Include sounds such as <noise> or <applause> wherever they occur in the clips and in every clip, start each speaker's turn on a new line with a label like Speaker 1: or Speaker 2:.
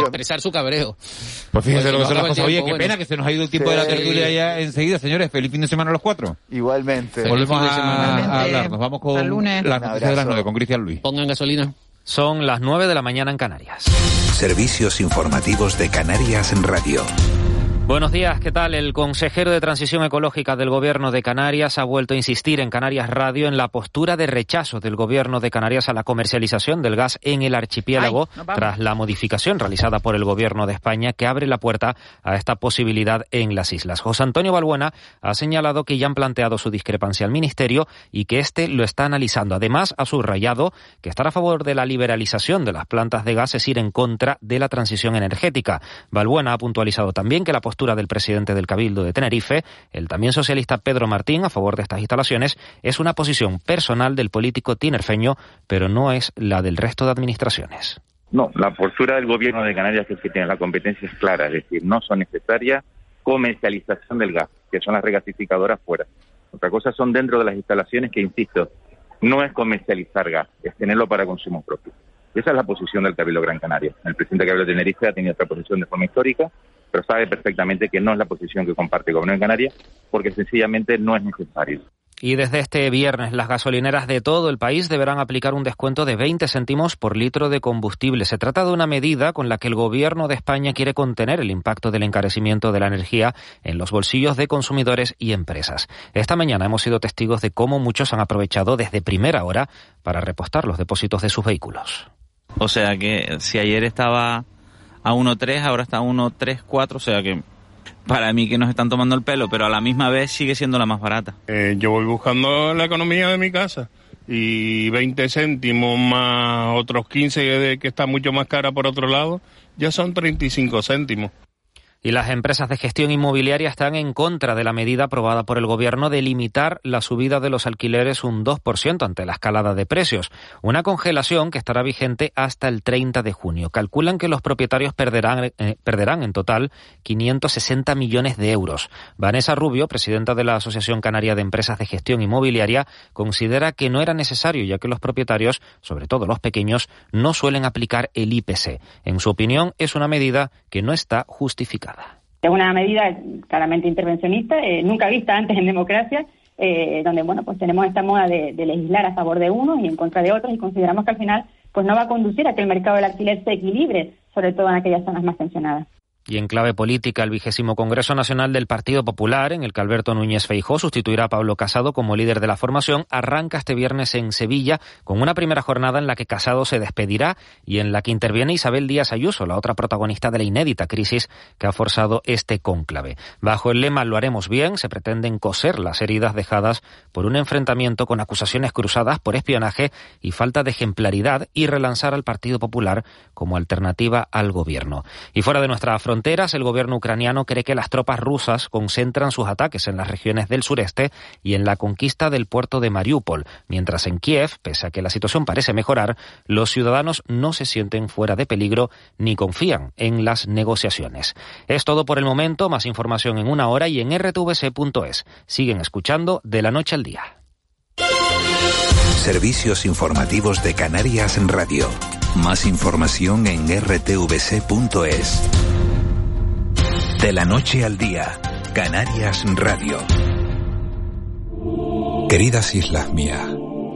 Speaker 1: expresar su cabreo.
Speaker 2: Pues fíjese lo que son las cosas. Oye, qué pena que se nos ha ido el tiempo de la tertulia ya enseguida, señores. Feliz fin de semana a los cuatro.
Speaker 3: Igualmente.
Speaker 2: Volvemos a, hablar. Nos vamos con
Speaker 4: lunes.
Speaker 2: las noticias de las nueve con Cristian Luis.
Speaker 1: Pongan gasolina.
Speaker 5: Son las 9 de la mañana en Canarias.
Speaker 6: Servicios informativos de Canarias en Radio.
Speaker 5: Buenos días, ¿qué tal? El consejero de Transición Ecológica del Gobierno de Canarias ha vuelto a insistir en Canarias Radio en la postura de rechazo del Gobierno de Canarias a la comercialización del gas en el archipiélago tras la modificación realizada por el Gobierno de España que abre la puerta a esta posibilidad en las islas. José Antonio Balbuena ha señalado que ya han planteado su discrepancia al Ministerio y que éste lo está analizando. Además, ha subrayado que estar a favor de la liberalización de las plantas de gas es ir en contra de la transición energética. Balbuena ha puntualizado también que la postura del presidente del Cabildo de Tenerife, el también socialista Pedro Martín, a favor de estas instalaciones, es una posición personal del político tinerfeño, pero no es la del resto de administraciones.
Speaker 7: No, la postura del gobierno de Canarias es que tiene la competencia es clara, es decir, no son necesarias comercialización del gas, que son las regasificadoras fuera. Otra cosa son dentro de las instalaciones que, insisto, no es comercializar gas, es tenerlo para consumo propio. Esa es la posición del Cabildo Gran Canaria. El presidente Cabildo de Tenerife ha tenido otra posición de forma histórica, pero sabe perfectamente que no es la posición que comparte el Gobierno de Canarias, porque sencillamente no es necesario.
Speaker 5: Y desde este viernes las gasolineras de todo el país deberán aplicar un descuento de 20 céntimos por litro de combustible. Se trata de una medida con la que el Gobierno de España quiere contener el impacto del encarecimiento de la energía en los bolsillos de consumidores y empresas. Esta mañana hemos sido testigos de cómo muchos han aprovechado desde primera hora para repostar los depósitos de sus vehículos.
Speaker 8: O sea que si ayer estaba a 1.3, ahora está a 1.34, o sea que para mí que nos están tomando el pelo, pero a la misma vez sigue siendo la más barata.
Speaker 9: Eh, yo voy buscando la economía de mi casa y 20 céntimos más otros 15 de que está mucho más cara por otro lado, ya son 35 céntimos.
Speaker 5: Y las empresas de gestión inmobiliaria están en contra de la medida aprobada por el Gobierno de limitar la subida de los alquileres un 2% ante la escalada de precios. Una congelación que estará vigente hasta el 30 de junio. Calculan que los propietarios perderán, eh, perderán en total 560 millones de euros. Vanessa Rubio, presidenta de la Asociación Canaria de Empresas de Gestión Inmobiliaria, considera que no era necesario ya que los propietarios, sobre todo los pequeños, no suelen aplicar el IPC. En su opinión, es una medida que no está justificada.
Speaker 10: Es una medida claramente intervencionista, eh, nunca vista antes en democracia, eh, donde bueno pues tenemos esta moda de, de, legislar a favor de unos y en contra de otros y consideramos que al final pues no va a conducir a que el mercado del alquiler se equilibre, sobre todo en aquellas zonas más tensionadas.
Speaker 5: Y en clave política, el vigésimo Congreso Nacional del Partido Popular, en el que Alberto Núñez Feijó sustituirá a Pablo Casado como líder de la formación, arranca este viernes en Sevilla con una primera jornada en la que Casado se despedirá y en la que interviene Isabel Díaz Ayuso, la otra protagonista de la inédita crisis que ha forzado este cónclave. Bajo el lema Lo haremos bien, se pretenden coser las heridas dejadas por un enfrentamiento con acusaciones cruzadas por espionaje y falta de ejemplaridad y relanzar al Partido Popular como alternativa al gobierno. Y fuera de nuestra fronteras, el gobierno ucraniano cree que las tropas rusas concentran sus ataques en las regiones del sureste y en la conquista del puerto de Mariupol, mientras en Kiev, pese a que la situación parece mejorar, los ciudadanos no se sienten fuera de peligro ni confían en las negociaciones. Es todo por el momento, más información en una hora y en rtvc.es. Siguen escuchando de la noche al día.
Speaker 6: Servicios informativos de Canarias en Radio. Más información en rtvc.es. De la noche al día, Canarias Radio. Queridas islas mías,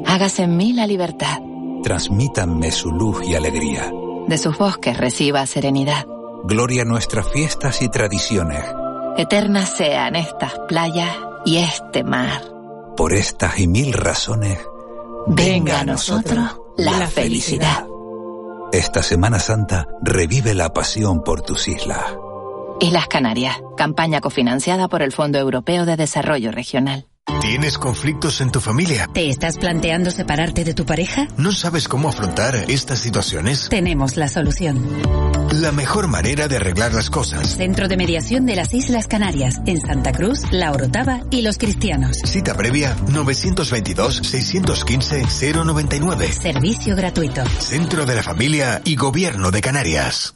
Speaker 11: hágase en mí la libertad.
Speaker 6: Transmítanme su luz y alegría.
Speaker 11: De sus bosques reciba serenidad.
Speaker 6: Gloria a nuestras fiestas y tradiciones.
Speaker 11: Eternas sean estas playas y este mar.
Speaker 6: Por estas y mil razones,
Speaker 11: venga a nosotros la felicidad.
Speaker 6: Esta Semana Santa revive la pasión por tus islas.
Speaker 11: Islas Canarias, campaña cofinanciada por el Fondo Europeo de Desarrollo Regional.
Speaker 12: ¿Tienes conflictos en tu familia?
Speaker 13: ¿Te estás planteando separarte de tu pareja?
Speaker 12: ¿No sabes cómo afrontar estas situaciones?
Speaker 13: Tenemos la solución.
Speaker 12: La mejor manera de arreglar las cosas.
Speaker 13: Centro de Mediación de las Islas Canarias, en Santa Cruz, La Orotava y Los Cristianos.
Speaker 12: Cita previa 922-615-099.
Speaker 13: Servicio gratuito.
Speaker 12: Centro de la Familia y Gobierno de Canarias.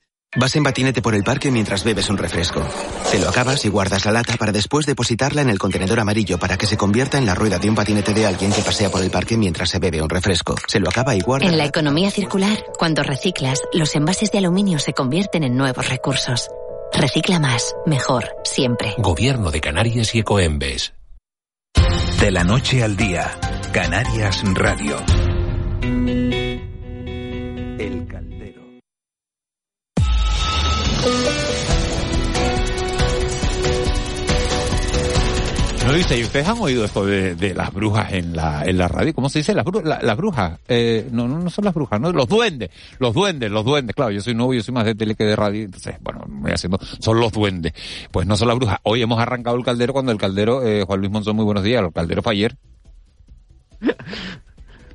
Speaker 4: Vas en patinete por el parque mientras bebes un refresco. Te lo acabas y guardas la lata para después depositarla en el contenedor amarillo para que se convierta en la rueda de un patinete de alguien que pasea por el parque mientras se bebe un refresco. Se lo acaba y guarda.
Speaker 14: En la economía circular, cuando reciclas, los envases de aluminio se convierten en nuevos recursos. Recicla más, mejor, siempre.
Speaker 15: Gobierno de Canarias y Ecoembes.
Speaker 6: De la noche al día, Canarias Radio.
Speaker 2: ¿No dice? ¿Y ustedes han oído esto de, de las brujas en la, en la radio? ¿Cómo se dice? Las, bru- la- las brujas. Eh, no, no, no son las brujas, no, los duendes. Los duendes, los duendes. Claro, yo soy nuevo, yo soy más de tele que de radio. Entonces, bueno, me voy haciendo. Son los duendes. Pues no son las brujas. Hoy hemos arrancado el caldero cuando el caldero, eh, Juan Luis Monzón, muy buenos días. El caldero fue ayer.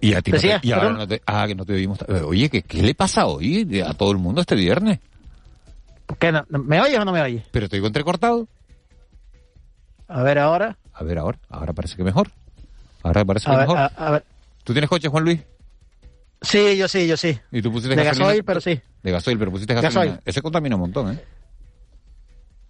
Speaker 2: Y a ti no te-
Speaker 16: Decía,
Speaker 2: y ahora
Speaker 16: perdón.
Speaker 2: no te, ah, que no te oímos. Oye, ¿qué, ¿qué le pasa hoy a todo el mundo este viernes?
Speaker 16: ¿Qué, no- ¿Me oyes o no me oyes?
Speaker 2: Pero te digo entrecortado.
Speaker 16: A ver ahora.
Speaker 2: A ver ahora, ahora parece que mejor. Ahora parece
Speaker 16: A
Speaker 2: que
Speaker 16: ver,
Speaker 2: mejor.
Speaker 16: a, a ver.
Speaker 2: ¿Tú tienes coche, Juan Luis?
Speaker 16: Sí, yo sí, yo sí.
Speaker 2: ¿Y tú pusiste
Speaker 16: De
Speaker 2: gasolina?
Speaker 16: gasoil, pero sí.
Speaker 2: De gasoil, pero pusiste gasolina.
Speaker 16: Gasoil.
Speaker 2: Ese contamina un montón, ¿eh?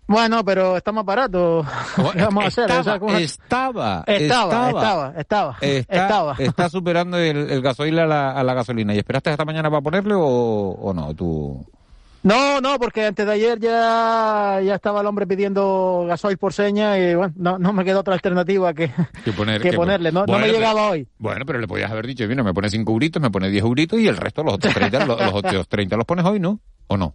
Speaker 16: Bueno, pero está más barato. <laughs> ¿Qué vamos a hacer?
Speaker 2: Estaba,
Speaker 16: O sea, ¿cómo-
Speaker 2: estaba,
Speaker 16: estaba,
Speaker 2: estaba,
Speaker 16: estaba, estaba,
Speaker 2: Está,
Speaker 16: estaba.
Speaker 2: está superando el, el gasoil a la, a la gasolina. ¿Y esperaste hasta mañana para ponerle o, o no? Tú...
Speaker 16: No, no, porque antes de ayer ya, ya estaba el hombre pidiendo gasoil por seña y bueno, no, no me quedó otra alternativa que,
Speaker 2: Que, poner, <laughs>
Speaker 16: que ponerle. No, no me llegaba hoy.
Speaker 2: Bueno, pero le podías haber dicho, mira, me pones 5 euritos, me pones 10 euritos y el resto, los otros 30, los, los otros 30 los pones hoy, ¿no? ¿O no?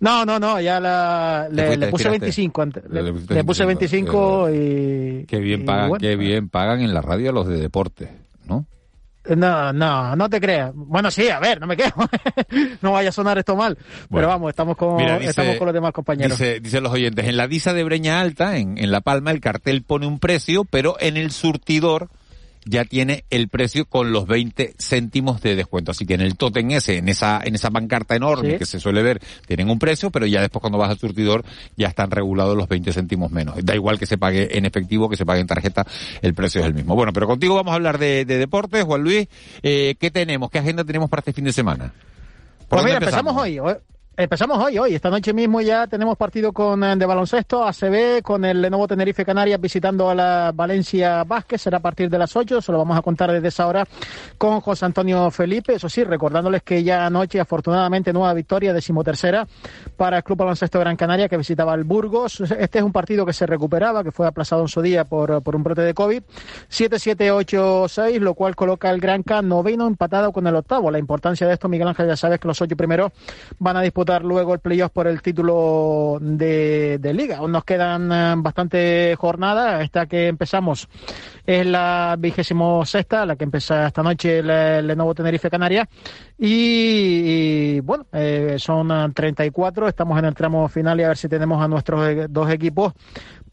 Speaker 16: No, no, no, ya la, le,
Speaker 2: fuiste,
Speaker 16: le puse
Speaker 2: tiraste.
Speaker 16: 25. antes. Le,
Speaker 2: Le pusiste
Speaker 16: le puse
Speaker 2: 25,
Speaker 16: 25 y...
Speaker 2: Qué bien
Speaker 16: y
Speaker 2: pagan,
Speaker 16: bueno.
Speaker 2: qué bien pagan en la radio los de deporte, ¿no?
Speaker 16: No, no, no te creas. Bueno, sí, a ver, no me quejo. <laughs> no vaya a sonar esto mal.
Speaker 2: Bueno.
Speaker 16: Pero vamos, estamos con,
Speaker 2: Mira, dice-
Speaker 16: estamos con los demás compañeros.
Speaker 2: Dice, dicen los oyentes, en la Disa de Breña Alta, en, en La Palma, el cartel pone un precio, pero en el surtidor ya tiene el precio con los 20 céntimos de descuento. Así que en el totem ese, en esa, en esa pancarta enorme
Speaker 16: Sí.
Speaker 2: que se suele ver, tienen un precio, pero ya después cuando vas al surtidor ya están regulados los 20 céntimos menos. Da igual que se pague en efectivo, que se pague en tarjeta, el precio es el mismo. Bueno, pero contigo vamos a hablar de, de deportes, Juan Luis. Eh, ¿Qué tenemos? ¿Qué agenda tenemos para este fin de semana? ¿Por
Speaker 16: Pues mira, empezamos hoy- Empezamos hoy, hoy. Esta noche mismo ya tenemos partido con eh, de baloncesto, ACB, con el Lenovo Tenerife Canarias visitando a la Valencia Vázquez. Será a partir de las 8. Se lo vamos a contar desde esa hora con José Antonio Felipe. Eso sí, recordándoles que ya anoche, afortunadamente, nueva victoria, decimotercera para el Club Baloncesto Gran Canaria que visitaba el Burgos. Este es un partido que se recuperaba, que fue aplazado en su día por, por un brote de COVID. 7-7-8-6, lo cual coloca el Granca noveno empatado con el octavo. La importancia de esto, Miguel Ángel, ya sabes que los ocho primeros van a disputar luego el playoff por el título de, liga. Aún nos quedan eh, bastante jornadas. Esta que empezamos es la vigésimo sexta, la que empieza esta noche el, el Tenerife Canarias. Y, y, bueno, eh, son eh, 34. Estamos en el tramo final y a ver si tenemos a nuestros eh, dos equipos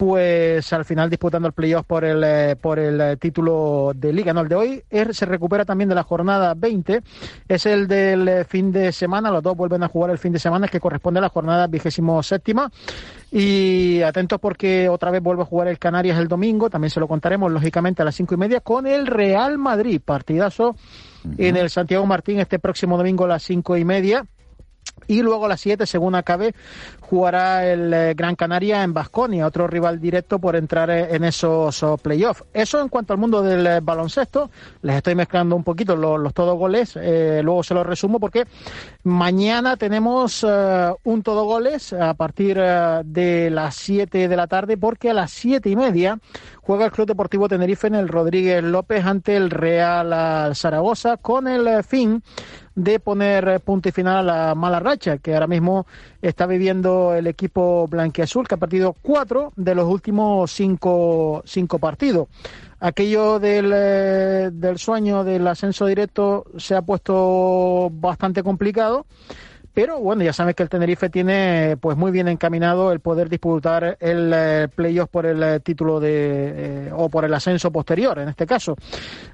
Speaker 16: pues al final disputando el playoff por el eh, por el eh, título de liga. No, el de hoy es- se recupera también de la jornada 20, es el del eh, fin de semana, los dos vuelven a jugar el fin de semana, que corresponde a la jornada vigésimo séptima. Y atentos porque otra vez vuelve a jugar el Canarias el domingo, también se lo contaremos lógicamente a las cinco y media con el Real Madrid, partidazo en el Santiago Martín este próximo domingo a las cinco y media. Y luego a las 7, según acabe, jugará el eh, Gran Canaria en Basconia, otro rival directo por entrar eh, en esos oh, playoffs. Eso en cuanto al mundo del eh, baloncesto. Les estoy mezclando un poquito los, los todo goles, luego se los resumo porque Mañana tenemos un todo goles a partir de las 7 de la tarde, porque a las siete y media juega el Club Deportivo Tenerife en el Rodríguez López ante el Real Zaragoza con el eh, fin de poner punto y final a la mala racha que ahora mismo está viviendo el equipo blanquiazul, que ha perdido cuatro de los últimos cinco, cinco partidos. Aquello del, eh, del sueño del ascenso directo se ha puesto bastante complicado pero bueno, ya sabes que el Tenerife tiene pues muy bien encaminado el poder disputar el eh, playoff por el eh, título de eh, o por el ascenso posterior, en este caso.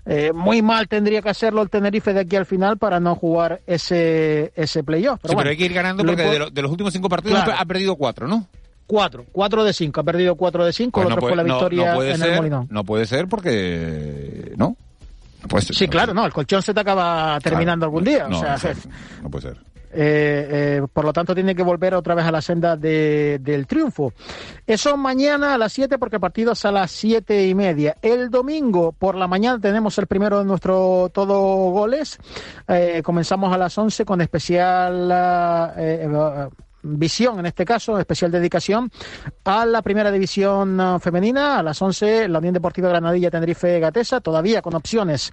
Speaker 16: Eh, muy mal tendría que hacerlo el Tenerife de aquí al final para no jugar ese ese playoff.
Speaker 2: sí, pero hay que ir ganando porque de, lo- de los últimos cinco partidos
Speaker 16: Claro.
Speaker 2: ha perdido cuatro, ¿no?
Speaker 16: Cuatro, cuatro de cinco, ha perdido cuatro de cinco,
Speaker 2: Pues
Speaker 16: el otro
Speaker 2: puede-
Speaker 16: fue la
Speaker 2: no-
Speaker 16: victoria
Speaker 2: no
Speaker 16: en
Speaker 2: ser,
Speaker 16: el Molinón.
Speaker 2: No puede ser porque... ¿No? No puede ser.
Speaker 16: Sí, claro, no, el colchón se te acaba terminando algún día.
Speaker 2: No,
Speaker 16: o sea,
Speaker 2: no, puede ser, no puede ser.
Speaker 16: Eh, eh, por lo tanto, tiene que volver otra vez a la senda de- del triunfo. Eso mañana a las 7, porque el partido es a las siete y media. El domingo por la mañana tenemos el primero de nuestro todo goles. Eh, comenzamos a las 11 con especial visión, en este caso, especial dedicación a la primera división ah, femenina. A las 11, la Unión Deportiva Granadilla Tenerife Gatesa, todavía con opciones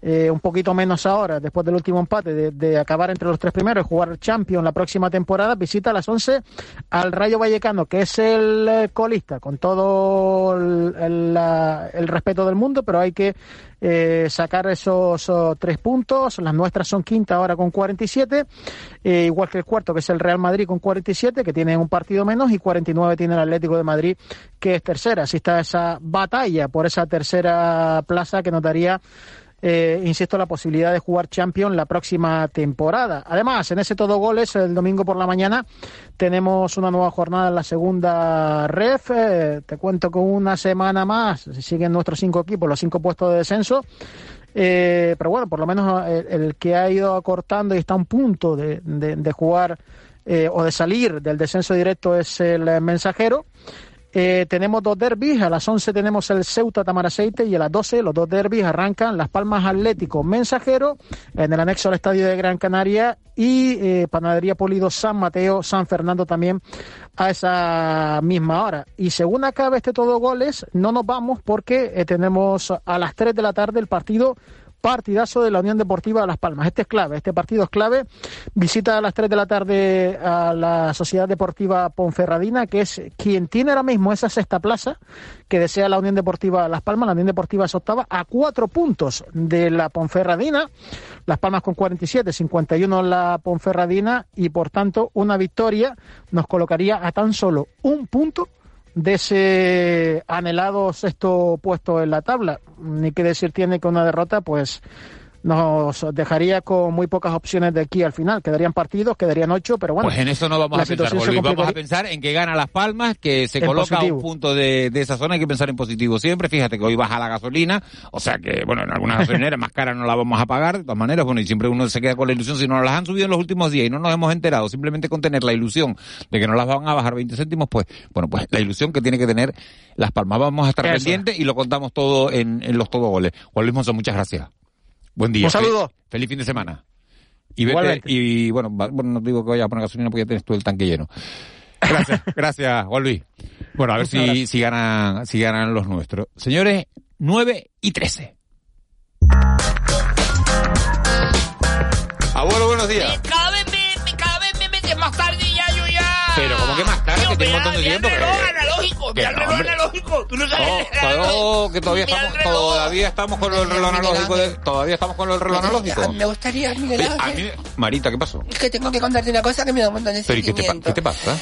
Speaker 16: eh, un poquito menos ahora, después del último empate, de, acabar entre los tres primeros y jugar Champions la próxima temporada, visita a las 11 al Rayo Vallecano, que es el eh, colista, con todo el respeto del mundo, pero hay que eh, sacar esos oh, tres puntos. Las nuestras son quinta ahora con 47, eh, igual que el cuarto, que es el Real Madrid con 47, que tiene un partido menos, y 49 tiene el Atlético de Madrid, que es tercera. Así está esa batalla por esa tercera plaza que nos daría eh, insisto, la posibilidad de jugar Champions la próxima temporada. Además, en ese todo goles, el domingo por la mañana, tenemos una nueva jornada en la segunda ref. Eh, te cuento con una semana más, si siguen nuestros cinco equipos, los cinco puestos de descenso. Eh, pero bueno, por lo menos el, que ha ido acortando y está a un punto de, de- de jugar o de salir del descenso directo es el mensajero. Eh, tenemos dos derbis, a las 11 tenemos el Ceuta Tamaraceite y a las 12 los dos derbis arrancan Las Palmas Atlético Mensajero en el anexo al Estadio de Gran Canaria y eh, Panadería Polido San Mateo, San Fernando también a esa misma hora. Y según acabe este todo goles, no nos vamos porque eh, tenemos a las 3 de la tarde el partido partidazo de la Unión Deportiva Las Palmas. Este es clave, este partido es clave. Visita a las 3 de la tarde a la Sociedad Deportiva Ponferradina, que es quien tiene ahora mismo esa sexta plaza que desea la Unión Deportiva Las Palmas. La Unión Deportiva es octava a cuatro puntos de la Ponferradina. Las Palmas con 47, 51 la Ponferradina y por tanto una victoria nos colocaría a tan solo un punto de ese anhelado sexto puesto en la tabla. Ni que decir tiene que una derrota, pues nos dejaría con muy pocas opciones de aquí al final. Quedarían partidos, quedarían ocho, pero bueno.
Speaker 2: pues en eso no vamos a pensar, Luis. Vamos a pensar en que gana Las Palmas, que se
Speaker 16: En
Speaker 2: coloca a un punto de, de esa zona. Hay que pensar en positivo siempre. Fíjate que hoy baja la gasolina, o sea que, bueno, en algunas <laughs> gasolineras más caras no la vamos a pagar. De todas maneras, bueno, y siempre uno se queda con la ilusión. Si no las han subido en los últimos días y no nos hemos enterado, simplemente con tener la ilusión de que no las van a bajar 20 céntimos, pues, bueno, pues la ilusión que tiene que tener Las Palmas. Vamos a estar pendientes y lo contamos todo en, en los todo goles. Juan Luis Monzón, muchas gracias. Buen día.
Speaker 16: Un saludo.
Speaker 2: Fe- Feliz fin de semana. Y, vete-
Speaker 16: Igualmente.
Speaker 2: y bueno, va- bueno, no te digo que vayas a poner gasolina porque ya tienes todo el tanque lleno. Gracias, <laughs> gracias, Juan Luis. Bueno, a ver si, si ganan, si ganan los nuestros. Señores, 9 y 13. Abuelo, buenos días. Que un montón de
Speaker 17: Mira el
Speaker 2: tiempo.
Speaker 17: reloj analógico,
Speaker 2: que
Speaker 17: mira el
Speaker 2: no,
Speaker 17: reloj
Speaker 2: hombre.
Speaker 17: analógico. Tú no sabes
Speaker 2: todavía, que estamos,
Speaker 17: reloj.
Speaker 2: todavía estamos con el reloj analógico. todavía estamos con el reloj analógico.
Speaker 17: Me gustaría,
Speaker 2: a mí- Marita, ¿qué pasó?
Speaker 17: es que tengo que contarte una cosa que me da un montón de
Speaker 2: Pero, ¿y qué te, pasa?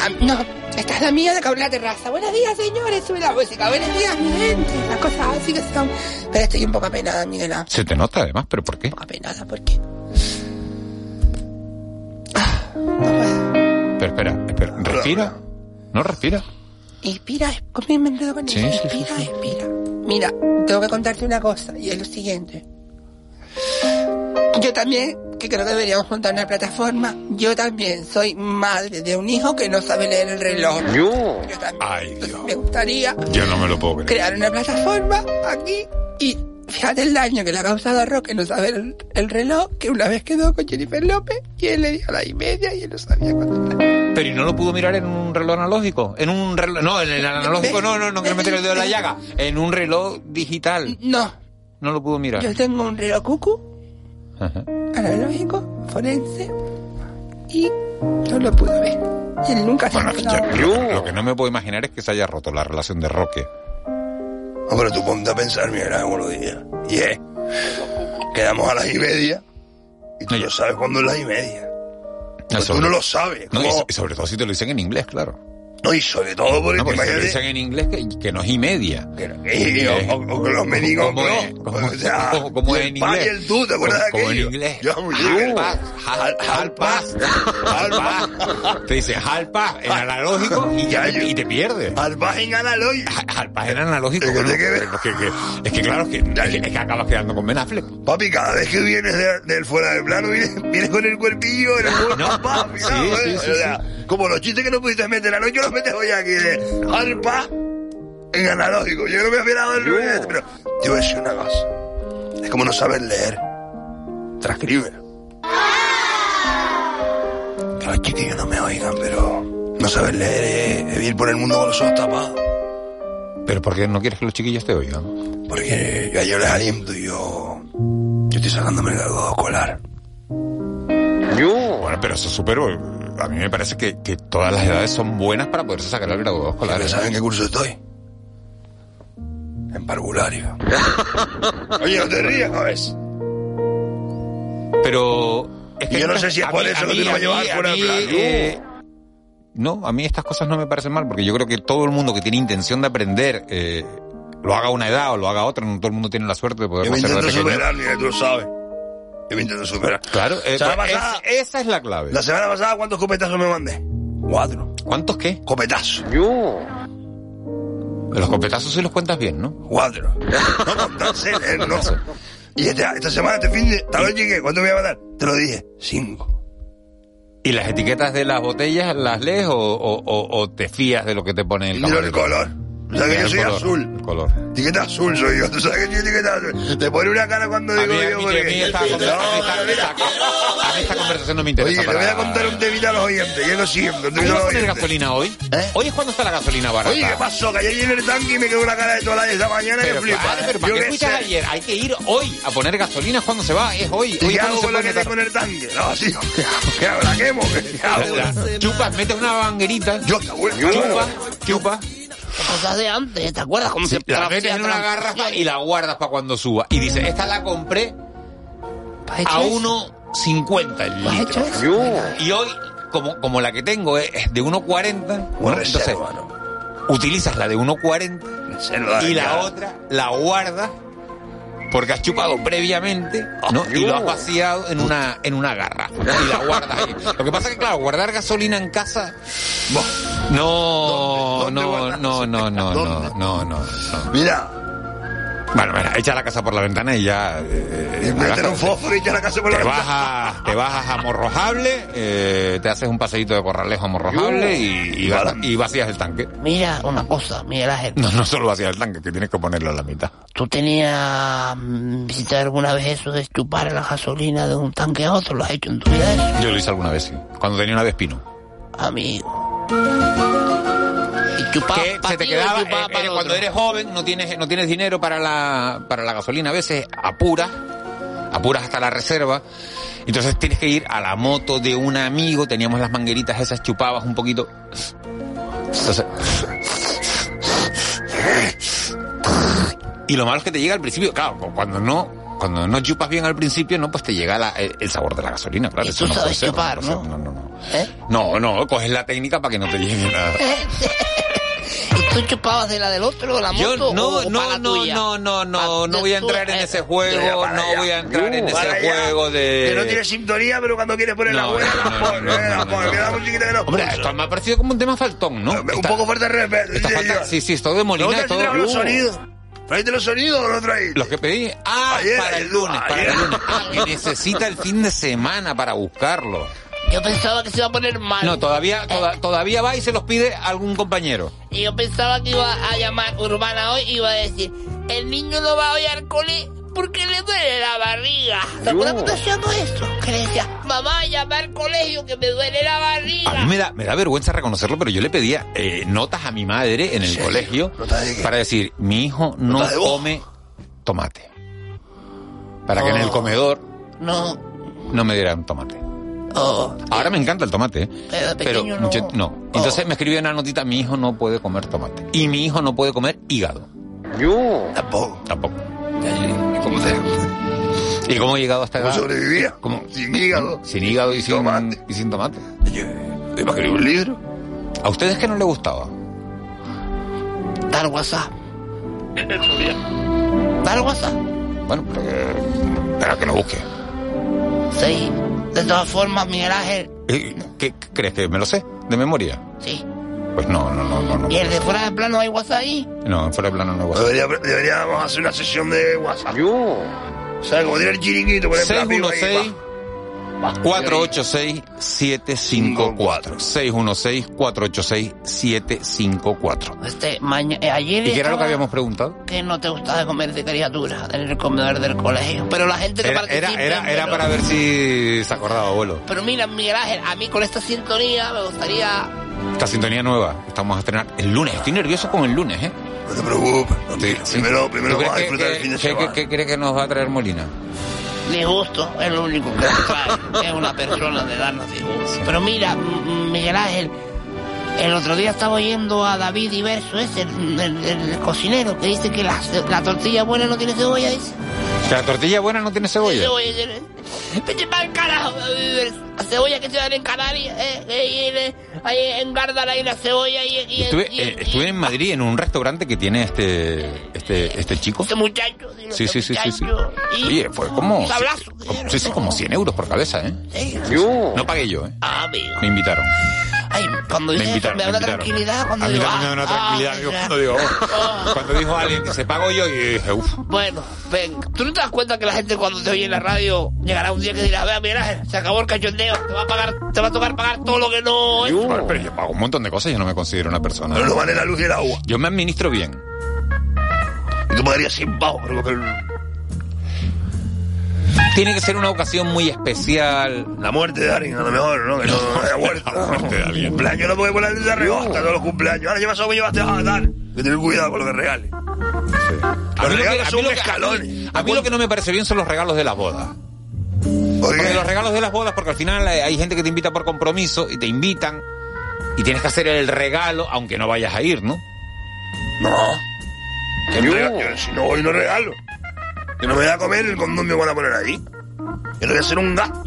Speaker 17: Ah, No, esta es la mía de la terraza. Buenos días, señores, sube la música. Buenos días, mi gente. Las cosas así que son. Pero estoy un poco apenada.
Speaker 2: Se te nota además, pero ¿por qué?
Speaker 17: Apenada, ¿por qué?
Speaker 2: Pero espera, espera, respira. ¿No respira?
Speaker 17: Inspira, conmigo me enredo con
Speaker 2: Sí,
Speaker 17: eso.
Speaker 2: sí, sí,
Speaker 17: Inspira, expira. Mira, tengo que contarte una cosa, y es lo siguiente. Yo también, que creo que deberíamos montar una plataforma, yo también soy madre de un hijo que no sabe leer el reloj.
Speaker 2: Yo.
Speaker 17: Yo también.
Speaker 2: Ay, Dios.
Speaker 17: Me gustaría
Speaker 2: Yo no me lo puedo creer.
Speaker 17: crear una plataforma aquí y fíjate el daño que le ha causado a Roque no saber el, el reloj, que una vez quedó con Jennifer López y él le dijo a las y media y él no sabía cuándo era.
Speaker 2: Pero ¿y no lo pudo mirar en un reloj analógico? En un reloj... No, en el analógico no, no, no quiero meter el dedo en la llaga. En un reloj digital.
Speaker 17: No.
Speaker 2: No lo pudo mirar.
Speaker 17: Yo tengo un reloj cucu,
Speaker 2: Ajá.
Speaker 17: analógico, forense, y no lo pude ver. Y él nunca se
Speaker 2: Bueno, yo lo que no me puedo imaginar es que se haya roto la relación de Roque.
Speaker 18: Hombre, tú ponte a pensar, mira, como lo día. Y es, quedamos a las y media, y tú no sabes cuándo es las y media. Pues tú no lo sabes.
Speaker 2: No, y sobre todo si te lo dicen en inglés, claro.
Speaker 18: No, y sobre todo
Speaker 2: No, porque si te lo
Speaker 18: imagínate-
Speaker 2: dicen en inglés que, que no es y media.
Speaker 18: Y- o, o- o que los médicos,
Speaker 2: ¿Cómo
Speaker 18: no.
Speaker 2: es? ¿Cómo-
Speaker 18: o sea, <laughs> el
Speaker 2: en inglés?
Speaker 18: el tú, ¿te acuerdas de
Speaker 2: Como- como en inglés.
Speaker 18: Yo, muy bien.
Speaker 2: Halpa, hal- halpa, halpa. <laughs> Te dice halpa en analógico y, ya te, y te pierdes.
Speaker 18: Halpa en analógico.
Speaker 2: Halpa en analógico.
Speaker 18: Es que
Speaker 2: es que, que- es que claro, es que, es que, que acabas quedando con Ben Affleck.
Speaker 18: Papi, cada vez que vienes de- del fuera de plano, vienes, vienes con el cuerpillo en el <laughs> buen
Speaker 2: No.
Speaker 18: papá,
Speaker 2: Sí, sí,
Speaker 18: ¿eh?
Speaker 2: sí,
Speaker 18: O sea, Como los chistes que no pudiste meter anoche, yo los metes hoy aquí de alpa en analógico. Yo no me había dado el revés, pero te voy a decir una cosa. Es como no saber leer. Transcribe. Que los chiquillos no me oigan, pero no saber leer es, es ir por el mundo con los ojos tapados.
Speaker 2: Pero ¿por qué no quieres que los chiquillos te oigan?
Speaker 18: Porque yo a ellos les aliento y yo... Yo estoy sacándome el graduado escolar.
Speaker 2: Bueno, pero eso es súper... A mí me parece que, que todas las edades son buenas para poderse sacar el graduado escolar.
Speaker 18: ¿Pero saben qué curso estoy? En parvulario. <laughs> Oye, no te rías, ¿no ves?
Speaker 2: Pero... Es
Speaker 18: Y yo no sé si es por eso que lo va a llevar fuera de plan.
Speaker 2: eh, No, a mí estas cosas no me parecen mal, porque yo creo que todo el mundo que tiene intención de aprender, eh, lo haga una edad o lo haga otra, no todo el mundo tiene la suerte de poder
Speaker 18: Yo
Speaker 2: hacerlo de pequeño.
Speaker 18: superar, tú sabes. Yo me intento superar.
Speaker 2: Claro, eh,
Speaker 18: ¿Sabes
Speaker 2: pues,
Speaker 18: pasada?
Speaker 2: es- esa es la clave.
Speaker 18: La semana pasada, ¿cuántos copetazos me mandé? Cuatro.
Speaker 2: ¿Cuántos qué?
Speaker 18: Copetazos.
Speaker 2: Los copetazos sí los cuentas bien, ¿no?
Speaker 18: Cuatro. No eh, no. <laughs> Y esta, esta semana, este fin de... ¿Tal vez llegué? ¿Cuánto me voy a mandar? Te lo dije. Cinco.
Speaker 2: ¿Y las etiquetas de las botellas las lees o, o- o- o te fías de lo que te pone el
Speaker 18: el color. O sea que yo soy
Speaker 2: color,
Speaker 18: azul.
Speaker 2: color.
Speaker 18: Etiqueta azul soy yo. <laughs> Tú sabes que yo etiqueta azul. Te pone una cara cuando digo yo porque...
Speaker 2: a mí esta, conversación no me interesa.
Speaker 18: Oye, le voy
Speaker 2: para-
Speaker 18: a contar un temita a los oyentes. Yo lo siento.
Speaker 2: ¿Ahí
Speaker 18: a
Speaker 2: poner gasolina hoy?
Speaker 18: ¿Eh?
Speaker 2: ¿Hoy es cuando está la gasolina barata?
Speaker 18: Oye, ¿qué pasó? Que ayer llené el tanque y me quedó una cara de toda la de esta mañana
Speaker 2: Pero,
Speaker 18: flipa.
Speaker 2: vale, pero ¿para qué
Speaker 18: sé.
Speaker 2: ayer? Hay que ir hoy a poner gasolina. ¿Es cuando se va? Es hoy.
Speaker 18: ¿Y
Speaker 2: Hoy
Speaker 18: qué hago con la que tengo en el tanque? No, tío. <laughs> ¿Qué hago? ¿La quemo?
Speaker 2: La- la- Chupas, metes una manguerita.
Speaker 18: Yo.
Speaker 2: Chupa, chupa.
Speaker 17: Cosas de antes, ¿te acuerdas cómo
Speaker 2: Sí,
Speaker 17: se
Speaker 2: la metes en una garrafa y la guardas para cuando suba. Y dice, esta la compré a 1.50 el
Speaker 17: ¿Has
Speaker 2: litro. Y hoy, como, como la que tengo es es de 1.40, ¿no?
Speaker 18: Una
Speaker 2: entonces
Speaker 18: reserva, ¿no?
Speaker 2: utilizas la de 1.40
Speaker 18: Reserva
Speaker 2: y la
Speaker 18: ya.
Speaker 2: otra la guardas porque has chupado previamente ¿no? y lo has vaciado en una en una garrafa y la guardas ahí. Lo que pasa es que claro, guardar gasolina en casa no
Speaker 18: ¿Dónde? ¿Dónde
Speaker 2: no, no no no no no no.
Speaker 18: Mira,
Speaker 2: Bueno, mira, echa la casa por la ventana y ya eh,
Speaker 18: y meter un fósforo y echar la casa por la
Speaker 2: te
Speaker 18: ventana.
Speaker 2: bajas, te bajas a Morrojable, eh, te haces un paseíto de Corralejo a Morrojable y, y, va- y vacías el tanque.
Speaker 17: Mira, una cosa, Miguel Ángel.
Speaker 2: No, no solo vacías el tanque, que tienes que ponerlo a la mitad.
Speaker 17: ¿Tú tenías mm, visitado alguna vez eso de chupar la gasolina de un tanque a otro? ¿Lo has hecho en tu vida eso?
Speaker 2: Yo lo hice alguna vez, sí. Cuando tenía una Vespino.
Speaker 17: Amigo.
Speaker 2: Que se te quedaba, eh, eh, cuando eres joven, no tienes, no tienes dinero para la, para la gasolina, a veces apuras, apuras hasta la reserva, entonces tienes que ir a la moto de un amigo, teníamos las mangueritas esas, chupabas un poquito. Entonces, y lo malo es que te llega al principio, claro, cuando no, cuando no chupas bien al principio, no, pues te llega la- el, el sabor de la gasolina, claro.
Speaker 17: Y
Speaker 2: eso
Speaker 17: tú
Speaker 2: no
Speaker 17: sabes chupar, ¿no?
Speaker 2: ser, no, no, no.
Speaker 17: ¿Eh?
Speaker 2: No, no, coges la técnica para que no te llegue nada. <laughs>
Speaker 17: ¿Y tú chupabas de la del otro, la moto?
Speaker 2: Yo no,
Speaker 17: o,
Speaker 2: no, no,
Speaker 17: tuya?
Speaker 2: no, no, no, no voy a entrar en ese juego, no voy a entrar en
Speaker 18: Uh,
Speaker 2: ese juego de...
Speaker 18: Que no tiene sintonía, pero cuando quieres poner la buena,
Speaker 2: no,
Speaker 18: la pones,
Speaker 2: Hombre, esto me ha parecido como un tema faltón, ¿no?
Speaker 18: Un poco falta de respeto.
Speaker 2: sí, sí, esto de Molina,
Speaker 18: ¿No te has
Speaker 2: todo...
Speaker 18: los
Speaker 2: Uh,
Speaker 18: sonidos? ¿Traíste los sonidos o no traíste?
Speaker 2: Los que pedí, ah,
Speaker 18: Ayer,
Speaker 2: para el
Speaker 18: ayer,
Speaker 2: lunes, para el
Speaker 18: ayer.
Speaker 2: lunes. Ah, que necesita el fin de semana para buscarlo.
Speaker 17: Yo pensaba que se iba a poner mal.
Speaker 2: No, todavía, toda- todavía va y se los pide algún compañero.
Speaker 17: Y yo pensaba que iba a llamar Urbana hoy y iba a decir, el niño no va hoy al cole porque le duele la barriga. ¿Te acuerdas cuando hacíamos esto? Que le decía, mamá, llama al colegio que me duele la barriga.
Speaker 2: A mí me da, me da vergüenza reconocerlo, pero yo le pedía eh, notas a mi madre en el colegio para decir, mi hijo no come tomate. Para que en el
Speaker 17: Oh.
Speaker 2: comedor
Speaker 17: No,
Speaker 2: no me dieran tomate.
Speaker 17: Oh,
Speaker 2: Ahora me encanta el tomate, ¿eh?
Speaker 17: pero
Speaker 2: pero
Speaker 17: no.
Speaker 2: yo- no. Entonces me escribía una notita, mi hijo no puede comer tomate. Y mi hijo no puede comer hígado.
Speaker 18: Yo. Tampoco.
Speaker 2: Tampoco.
Speaker 18: ¿Y cómo te
Speaker 2: ¿Y cómo he llegado hasta
Speaker 18: ¿Cómo
Speaker 2: acá?
Speaker 18: sobrevivía?
Speaker 2: ¿Cómo?
Speaker 18: Sin hígado.
Speaker 2: Sin hígado y sin
Speaker 18: Tomate.
Speaker 2: Y sin tomate.
Speaker 18: ¿Te iba a escribir un libro?
Speaker 2: ¿A ustedes qué no les gustaba?
Speaker 17: Dar WhatsApp. Dar WhatsApp.
Speaker 2: Bueno, pero que, espera que lo busque.
Speaker 17: Sí. De todas formas, Miguel Ángel,
Speaker 2: Eh, ¿Qué qué crees que me lo sé? ¿De memoria?
Speaker 17: sí.
Speaker 2: Pues no, no, no, no. No,
Speaker 17: ¿Y el de fuera de plano hay WhatsApp ahí?
Speaker 2: no en fuera de plano no hay WhatsApp.
Speaker 18: Debería- deberíamos hacer una sesión de WhatsApp. Yo. O sea, como tiene el chiringuito, por ejemplo, amigo ahí,
Speaker 2: 616 486 754 616 486 754
Speaker 17: Este, maña- eh, ayer
Speaker 2: ¿Y qué era lo que habíamos preguntado?
Speaker 17: que no te gustaba comer de criatura en el comedor del colegio. Pero la gente que
Speaker 2: Era,
Speaker 17: participa...
Speaker 2: era, era, era
Speaker 17: pero-
Speaker 2: para ver si se acordaba, abuelo.
Speaker 17: Pero mira, Miguel Ángel, a mí con esta sintonía me gustaría...
Speaker 2: Esta sintonía nueva, estamos a estrenar el lunes. Estoy nervioso con el lunes, ¿eh?
Speaker 18: No te preocupes.
Speaker 2: Sí, sí.
Speaker 18: Primero, primero
Speaker 2: ¿Tú crees
Speaker 18: vamos a
Speaker 2: que-
Speaker 18: disfrutar el
Speaker 2: que-
Speaker 18: fin de
Speaker 2: que-
Speaker 18: semana.
Speaker 2: ¿Qué cree que nos va a traer Molina?
Speaker 17: Disgusto, es lo único que es una persona de darnos disgusto. Pero mira, Miguel Ángel, el otro día estaba oyendo a David Diverso, ese, el, el- el cocinero, que dice que la, la tortilla buena no tiene cebolla, dice.
Speaker 2: ¿Que la tortilla buena no tiene cebolla?
Speaker 17: Cebolla, para el carajo. La cebolla que se dan en Canarias, eh, eh, ahí en Gárdara hay la cebolla y, y,
Speaker 2: Estuve,
Speaker 17: y-
Speaker 2: eh, estuve en Madrid en un restaurante que tiene este este este chico.
Speaker 17: este muchacho. digo,
Speaker 2: Sí,
Speaker 17: este
Speaker 2: sí, sí, sí, sí. Oye, fue como... Sí, sí, como 100 euros por cabeza, ¿eh?
Speaker 17: Sí.
Speaker 2: No pagué yo, ¿eh?
Speaker 17: Ah.
Speaker 2: Me invitaron.
Speaker 17: Ay, cuando
Speaker 2: Me
Speaker 17: eso, me da
Speaker 2: me
Speaker 17: una
Speaker 2: invitaron.
Speaker 17: tranquilidad cuando
Speaker 2: A mí
Speaker 17: digo,
Speaker 2: también me da una
Speaker 17: ah,
Speaker 2: tranquilidad,
Speaker 17: ah,
Speaker 2: digo,
Speaker 17: ya.
Speaker 2: cuando digo, oh. Cuando dijo alguien que se pago yo y dije, uff.
Speaker 17: Bueno, ven, ¿tú no te das cuenta que la gente cuando te oye en la radio llegará un día que dirá, vea, mira, se acabó el cachondeo, te va a pagar, te va a tocar pagar todo lo que no es?
Speaker 2: Bueno, pero yo pago un montón de cosas y yo no me considero una persona.
Speaker 18: Pero no vale la luz y el agua.
Speaker 2: Yo me administro bien.
Speaker 18: Y tú pagarías 100 pavos por coger
Speaker 2: Tiene que ser una ocasión muy especial.
Speaker 18: la muerte de alguien, a lo mejor, ¿no? Que no, no haya muerto. <laughs>
Speaker 2: La muerte de alguien.
Speaker 18: Cumpleaños no puede ponerle de arriba hasta todos los cumpleaños. Ahora llevas algo que llevaste a dar. Que tener cuidado con lo que regales.
Speaker 2: A
Speaker 18: Los
Speaker 2: mí, que,
Speaker 18: regalos
Speaker 2: a mí
Speaker 18: son
Speaker 2: lo que-
Speaker 18: escalones.
Speaker 2: a mí lo que no me parece bien son los regalos de las bodas.
Speaker 18: ¿Por
Speaker 2: Porque los regalos de las bodas, porque al final hay gente que te invita por compromiso y te invitan y tienes que hacer el regalo aunque no vayas a ir, ¿no?
Speaker 18: No. Yo, si no voy, no regalo. Yo no me voy a comer el condón que van a poner ahí. Yo no voy a hacer un gasto.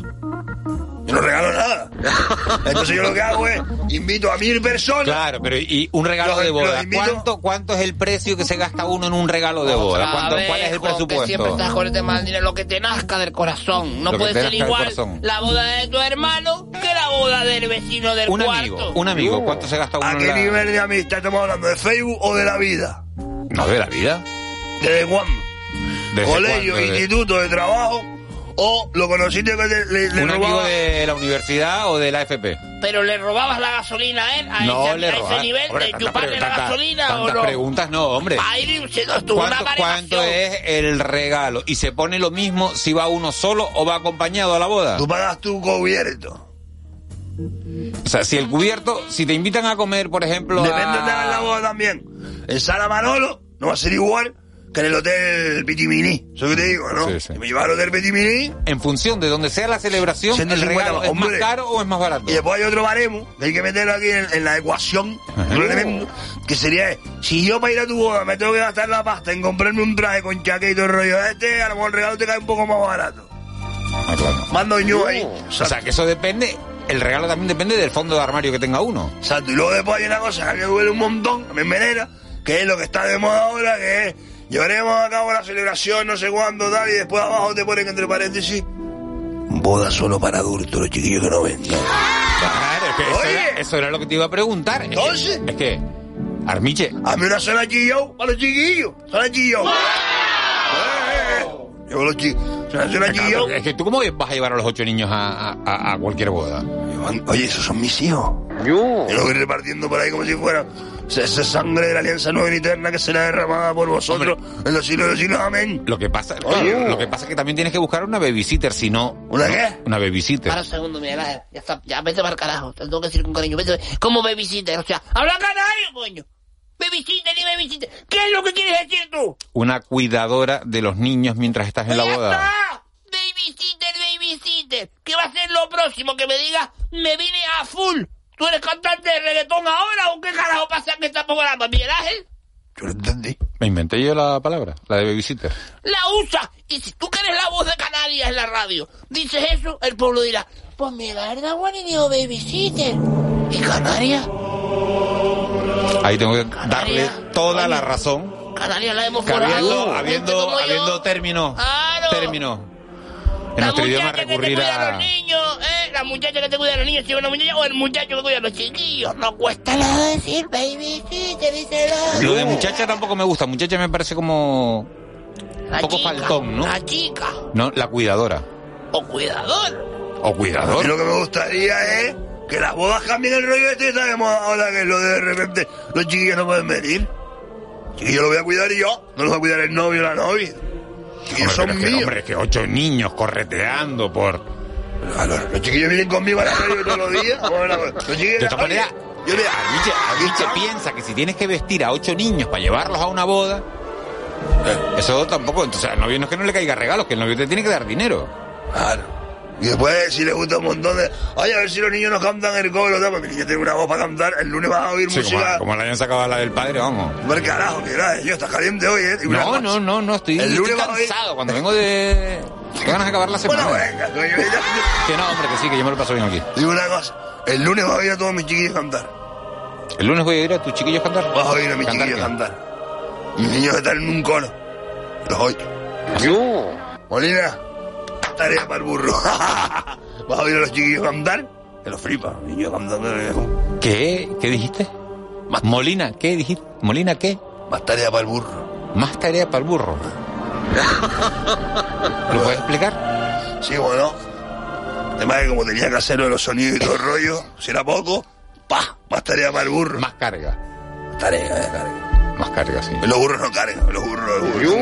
Speaker 18: Yo no regalo nada. <laughs> Entonces yo lo que hago es invito a mil personas.
Speaker 2: Claro, pero y un regalo
Speaker 18: Los-
Speaker 2: de boda, ¿cuánto, ¿cuánto es el precio que se gasta uno en un regalo de boda?
Speaker 17: Otra
Speaker 2: ¿Cuánto,
Speaker 17: vez,
Speaker 2: ¿Cuál es el
Speaker 17: hijo, Que siempre
Speaker 2: presupuesto?
Speaker 17: estás con el tema del dinero, lo que te nazca del corazón. No
Speaker 2: Lo que
Speaker 17: puede ser igual la boda de tu hermano que la boda del vecino del
Speaker 2: Un
Speaker 17: cuarto.
Speaker 2: amigo, un amigo, ¿cuánto se gasta uno
Speaker 18: ¿A
Speaker 2: en
Speaker 18: qué
Speaker 2: la...
Speaker 18: nivel de amistad estamos hablando? ¿De Facebook o de la vida?
Speaker 2: No, de la vida.
Speaker 18: ¿Desde cuándo?
Speaker 2: ¿Desde
Speaker 18: ¿Colegio,
Speaker 2: cuándo?
Speaker 18: Instituto, de trabajo? ¿O lo conociste que le, le, le
Speaker 2: ¿Un amigo de la universidad o de la FP?
Speaker 17: Pero le robabas la gasolina a él, a,
Speaker 2: No
Speaker 17: ese,
Speaker 2: le
Speaker 17: a ese
Speaker 2: robaba.
Speaker 17: nivel
Speaker 2: Hombre,
Speaker 17: de
Speaker 2: tantas
Speaker 17: chuparle la gasolina o no.
Speaker 2: preguntas no, hombre.
Speaker 17: Ahí se nos tuvo una
Speaker 2: ¿Cuánto, cuánto es el regalo? ¿Y se pone lo mismo si va uno solo o va acompañado a la boda?
Speaker 18: Tú pagas tu cubierto.
Speaker 2: O sea, si el cubierto, si te invitan a comer, por ejemplo,
Speaker 18: Depende
Speaker 2: a-
Speaker 18: de la boda también. En Sala Manolo no va a ser igual que en el hotel Pitimini. Eso que te digo, ¿no?
Speaker 2: Sí, sí.
Speaker 18: Si me llevas al hotel Pitimini
Speaker 2: en función de donde sea la celebración, el
Speaker 18: 150,
Speaker 2: regalo es más caro o es más barato.
Speaker 18: y después hay otro baremo que hay que meterlo aquí en, en la ecuación, otro elemento, que sería, si yo para ir a tu boda me tengo que gastar la pasta en comprarme un traje con chaqueta y todo el rollo este, a lo mejor el regalo te cae un poco más barato.
Speaker 2: Ah, claro.
Speaker 18: Mando yo ahí.
Speaker 2: O sea, que eso depende, el regalo también depende del fondo de armario que tenga uno.
Speaker 18: Exacto, y luego después hay una cosa que duele un montón, que me envenena, que es lo que está de moda ahora, que es llevaremos a cabo la celebración, no sé cuándo, tal, y después abajo te ponen entre paréntesis. Boda solo para adultos, los chiquillos que no ven.
Speaker 2: Claro, es que eso,
Speaker 18: Oye.
Speaker 2: era, eso era lo que te iba a preguntar. Es que-
Speaker 18: Entonces.
Speaker 2: Es que, Armiche,
Speaker 18: Hazme una zona chillo para los chiquillos. Zona chillo. Eh, eh. Llevo los chiquillos. Zona,
Speaker 2: es que tú cómo vas a llevar a los ocho niños a, a- a- a cualquier boda.
Speaker 18: Oye, esos son mis hijos. Yo. Y lo voy repartiendo por ahí como si fuera esa sangre de la alianza nueva y eterna que será derramada por vosotros en los siglos de los siglos. Amén.
Speaker 2: Lo que pasa, claro, lo que pasa es que también tienes que buscar una babysitter, si no.
Speaker 18: ¿Una qué?
Speaker 2: Una babysitter.
Speaker 17: Para un segundo, Ángel. Ya está, ya vete para el carajo. Te tengo que decir con cariño. Vete, como babysitter, o sea, habla canario, coño. Babysitter y babysitter. ¿Qué es lo que quieres decir tú?
Speaker 2: Una cuidadora de los niños mientras estás en la
Speaker 17: ¡Ya
Speaker 2: boda.
Speaker 17: está! Babysitter, babysitter. ¿Qué va a ser lo próximo? Que me digas, me vine a full. ¿Tú eres cantante de reggaetón ahora o qué carajo pasa en esta programa, Miguel Ángel?
Speaker 18: Yo lo entendí.
Speaker 2: Me inventé yo la palabra, la de babysitter.
Speaker 17: La usa. Y si tú que eres la voz de Canarias en la radio, dices eso, el pueblo dirá, pues la verdad, Juan y digo babysitter. ¿Y Canarias?
Speaker 2: Ahí tengo que darle toda la razón.
Speaker 17: Canarias la hemos
Speaker 2: habiendo, habiendo, habiendo término,
Speaker 17: Claro.
Speaker 2: término. En
Speaker 17: La
Speaker 2: nuestro idioma
Speaker 17: muchacha que te
Speaker 2: recurrir
Speaker 17: cuida a
Speaker 2: a...
Speaker 17: los niños, ¿eh? La muchacha que te cuida a los niños, si es una muchacha, o el muchacho que cuida a los chiquillos. No cuesta nada decir babysitter, dice la...
Speaker 2: Lo de muchacha tampoco me gusta. Muchacha me parece como... Un poco
Speaker 17: chica,
Speaker 2: faltón, ¿no?
Speaker 17: La chica.
Speaker 2: No, la cuidadora.
Speaker 17: O cuidador.
Speaker 2: O cuidador.
Speaker 18: mí lo que me gustaría es que las bodas cambien el rollo este que sabemos ahora que lo de, repente los chiquillos no pueden venir. Chiquillos lo voy a cuidar yo, no los va a cuidar el novio o la novia. Chiquillos
Speaker 2: Hombre,
Speaker 18: son
Speaker 2: pero es que, hombre, que ocho niños correteando por...
Speaker 18: Claro, los chiquillos vienen conmigo a la radio todos los días. <laughs> Los chiquillos,
Speaker 2: De todas maneras,
Speaker 18: yo le
Speaker 2: piensa que si tienes que vestir a ocho niños para llevarlos a una boda, eh, eso tampoco... Entonces al novio no es que no le caiga regalos, que el novio te tiene que dar dinero.
Speaker 18: Claro. Y después, si le gusta un montón de. Oye, a ver si los niños nos cantan el coro, ¿no? porque mi niña tiene una voz para cantar. El lunes vas a oír
Speaker 2: Sí, como,
Speaker 18: música.
Speaker 2: como le hayan sacado a la del padre, vamos.
Speaker 18: Ver carajo, que era, yo estás caliente hoy, ¿eh?
Speaker 2: No, no, no, no, estoy,
Speaker 18: El lunes
Speaker 2: estoy
Speaker 18: oír-
Speaker 2: cansado. Cuando vengo de... Tengo ganas de acabar la semana.
Speaker 18: Bueno, venga, coño, ya- <laughs>
Speaker 2: Que no, hombre, que sí, que yo me lo paso bien aquí.
Speaker 18: Digo una cosa. El lunes vas a oír a todos mis chiquillos cantar.
Speaker 2: ¿El lunes voy a ir a tus chiquillos cantar?
Speaker 18: Vas a oír a mis
Speaker 2: ¿Cantar
Speaker 18: chiquillos
Speaker 2: qué?
Speaker 18: cantar. Mis niños están en un coro. Los oigo. Yo. Molina, tarea para el burro. <laughs> Vas a oír a los chiquillos cantar. Que los flipa. Niños.
Speaker 2: ¿Qué? ¿Qué dijiste? Molina, ¿qué dijiste? ¿Molina qué?
Speaker 18: Más tarea para el burro.
Speaker 2: Más tarea para el burro. <laughs> ¿Lo puedes explicar?
Speaker 18: Sí, bueno. El tema es que como tenía que hacerlo de los sonidos y todo el rollo, si era poco, pa, más tarea para el burro.
Speaker 2: Más carga.
Speaker 18: Tarea, eh, carga.
Speaker 2: Más carga, sí.
Speaker 18: Los burros no cargan, los burros, los burros.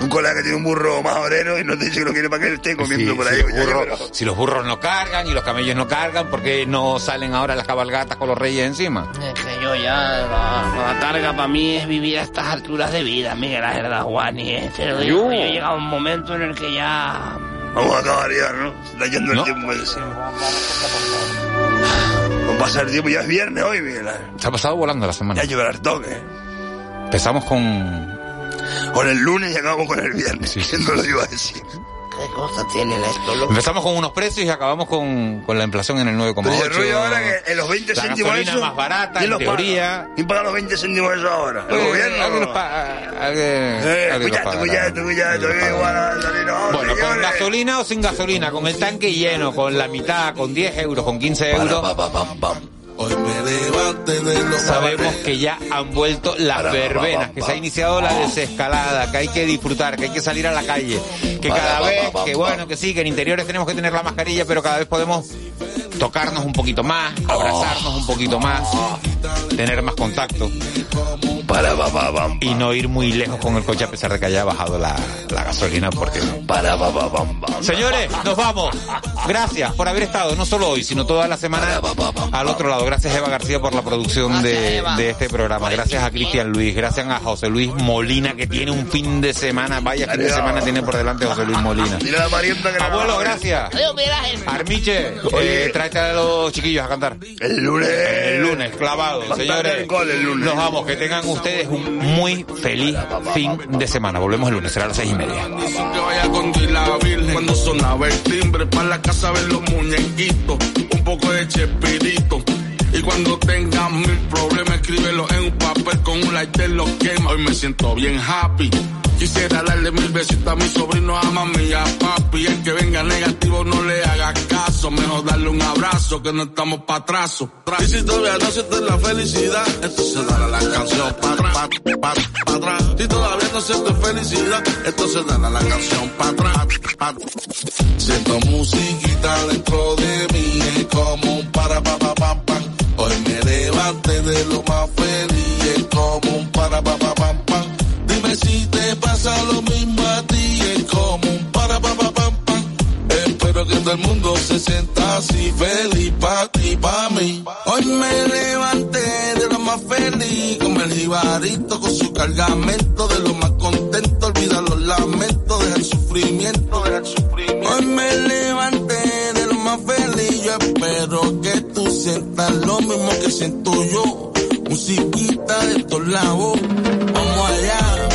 Speaker 18: Un colega que tiene un burro más obrero y no te dice que lo quiere para que él esté comiendo
Speaker 2: Sí,
Speaker 18: por
Speaker 2: si,
Speaker 18: ahí.
Speaker 2: los
Speaker 18: coño,
Speaker 2: burros,
Speaker 18: pero-
Speaker 2: si los burros no cargan y los camellos no cargan, ¿por qué no salen ahora las cabalgatas con los reyes encima?
Speaker 17: Es que yo ya, la, la carga para mí es vivir a estas alturas de vida, Miguel Ángel Juani. ¿eh? Te lo digo, yo he llegado a un momento en el que ya...
Speaker 18: Vamos a acabar ya, ¿no? Se está yendo el tiempo que decimos. Vamos a pasar el tiempo, ya es viernes hoy, Miguel. Ángel.
Speaker 2: Se ha pasado volando la semana.
Speaker 18: Ya llevará el toque.
Speaker 2: Empezamos con...
Speaker 18: Con el lunes y acabamos con el viernes. ¿Quién no lo iba a decir?
Speaker 17: ¿Qué cosa tiene esto, loco?
Speaker 2: Empezamos con unos precios y acabamos con, con la inflación en el 9,8.
Speaker 18: Pero el rollo ahora que en los 20
Speaker 2: La
Speaker 18: céntimos eso,
Speaker 2: más barata,
Speaker 18: ¿quién
Speaker 2: en
Speaker 18: los paga?
Speaker 2: teoría.
Speaker 18: ¿Quién paga los 20 céntimos eso ahora? ¿El
Speaker 2: Pues,
Speaker 18: gobierno?
Speaker 2: alguien los paga- alguien-
Speaker 18: Eh,
Speaker 2: alguien los
Speaker 18: escucha,
Speaker 2: pagará.
Speaker 18: escucha, escucha, escucha, igual a salir, no,
Speaker 2: Bueno, con gasolina o sin gasolina, con el tanque lleno, con la mitad, con 10 euros, con 15 euros. Sabemos que ya han vuelto las verbenas, que se ha iniciado la desescalada, que hay que disfrutar, que hay que salir a la calle, que cada vez, que bueno, que sí, que en interiores tenemos que tener la mascarilla, pero cada vez podemos tocarnos un poquito más, abrazarnos un poquito más, tener más contacto y no ir muy lejos con el coche a pesar de que haya bajado la, la gasolina, porque Señores, nos vamos. Gracias por haber estado, no solo hoy, sino toda la semana al otro lado. Gracias Eva García por la producción de, de este programa. Gracias a Cristian Luis, gracias a José Luis Molina, que tiene un fin de semana. Vaya fin de semana tiene por delante José Luis Molina.
Speaker 18: Dile a la parienta que
Speaker 2: Abuelo, gracias. Armiche, eh, tráete a los chiquillos a cantar.
Speaker 18: El lunes.
Speaker 2: El lunes, clavado. Señores,
Speaker 18: alcohol el lunes.
Speaker 2: nos vamos. Que tengan ustedes un muy feliz fin de semana. Volvemos el lunes, será a las seis y media.
Speaker 19: Cuando sonaba el timbre, para la casa ver los muñequitos, un poco de chespirito. Y cuando tengas mil problemas, escríbelo en un papel con un lighter, lo quema. Hoy me siento bien happy, Quisiera darle mil besitos a mi sobrino, a mami, a papi. El que venga negativo no le haga caso. Mejor darle un abrazo que no estamos pa' atrás. Y si todavía no sientes la felicidad, entonces dale la canción pa' atrás, pa, pa, pa' atrás. Si todavía no sientes felicidad, entonces dale la canción pa' atrás, pa' Siento musiquita dentro de mí, es como un para pa pa pam pam. Hoy me levanté de lo más feliz, el mundo se sienta así feliz pa' ti, pa' mí. Hoy me levanté de lo más feliz, con el jibarito, con su cargamento, de lo más contento, olvidar los lamentos, dejar el sufrimiento, sufrimiento. Hoy me levanté de lo más feliz, yo espero que tú sientas lo mismo que siento yo. Musiquita de estos lados, vamos allá.